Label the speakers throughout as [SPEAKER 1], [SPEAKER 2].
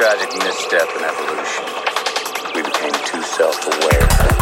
[SPEAKER 1] tragic misstep in evolution, we became too
[SPEAKER 2] self aware.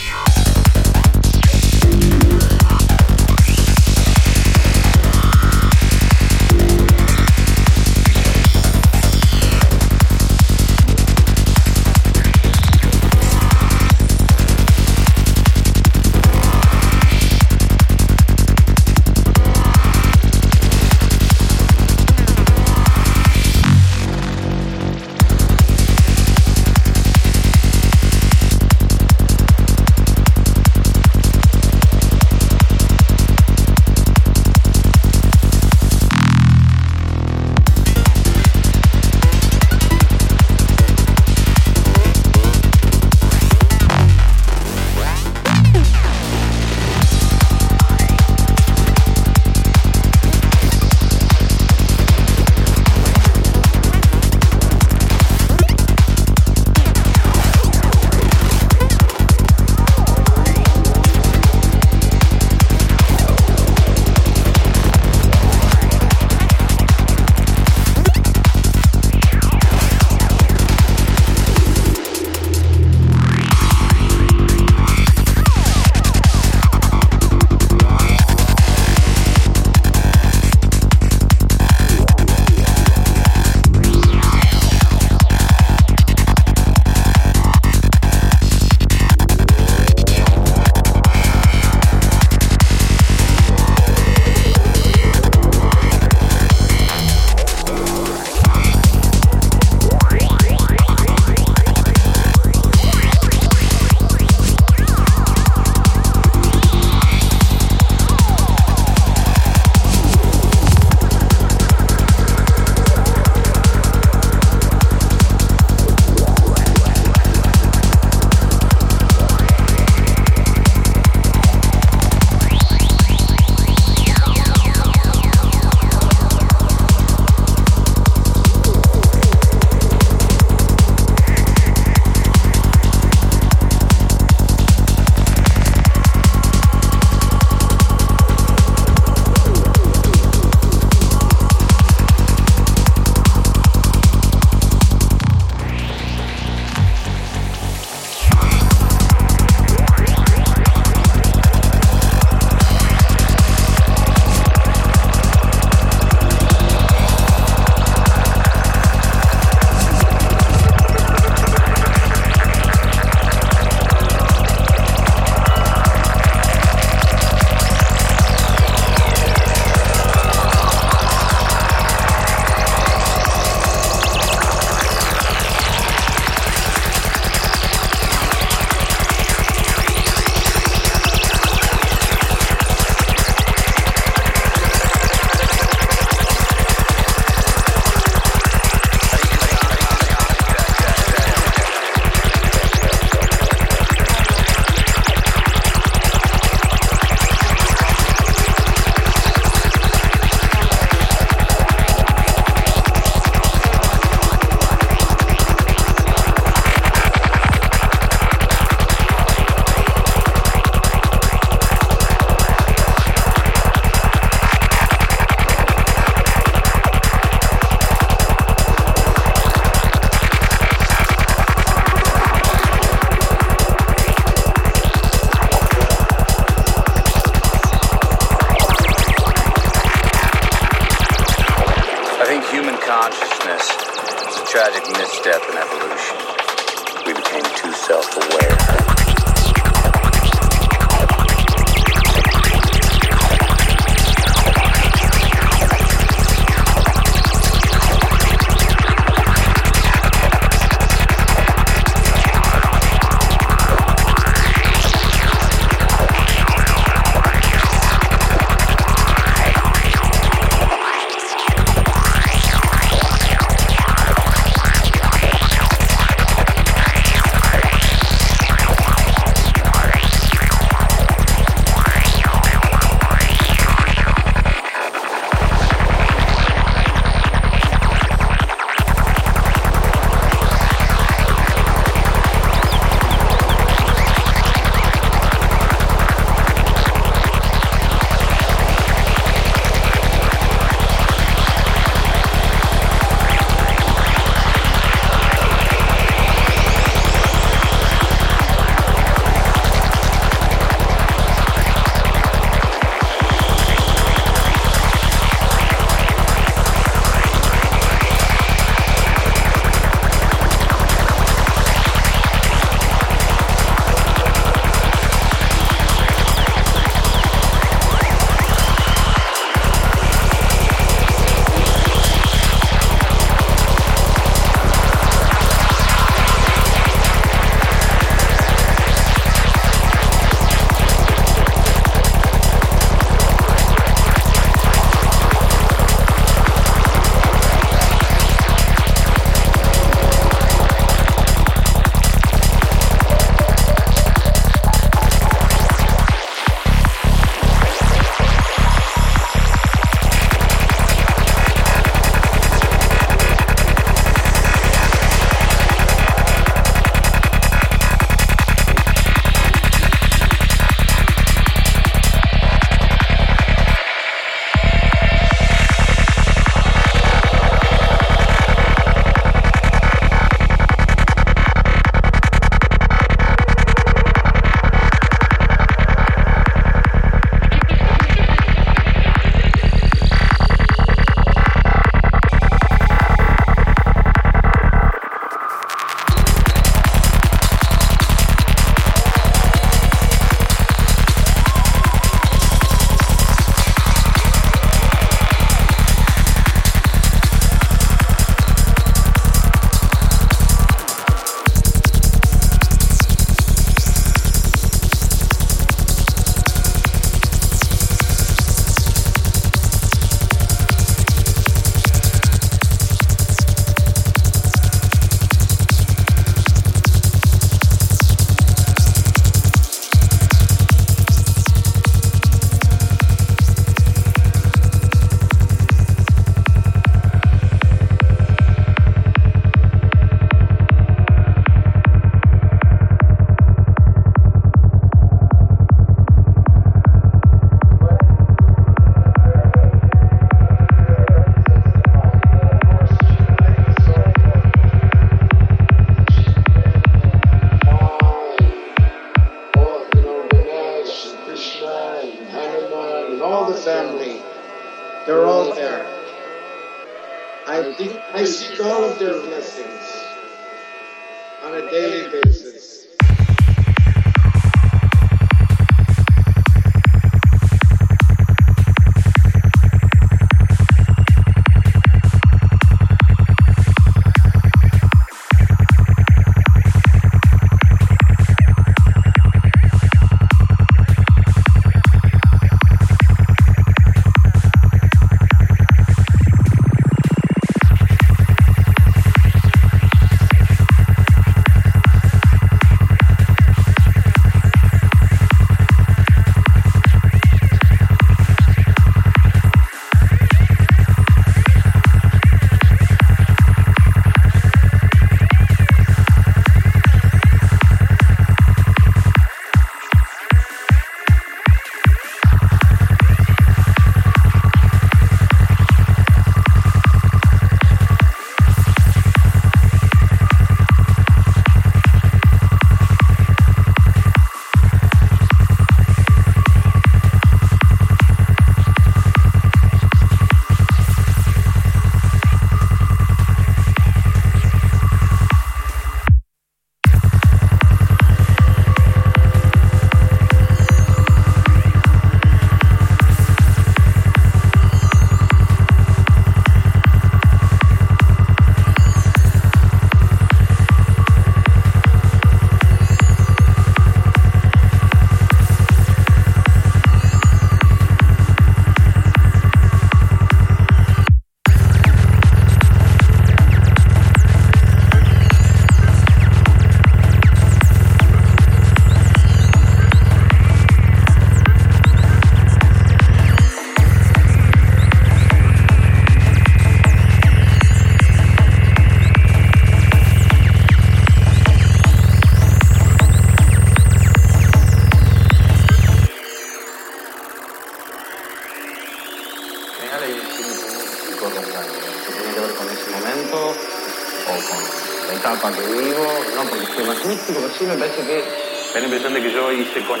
[SPEAKER 2] Impresión de que yo hice con,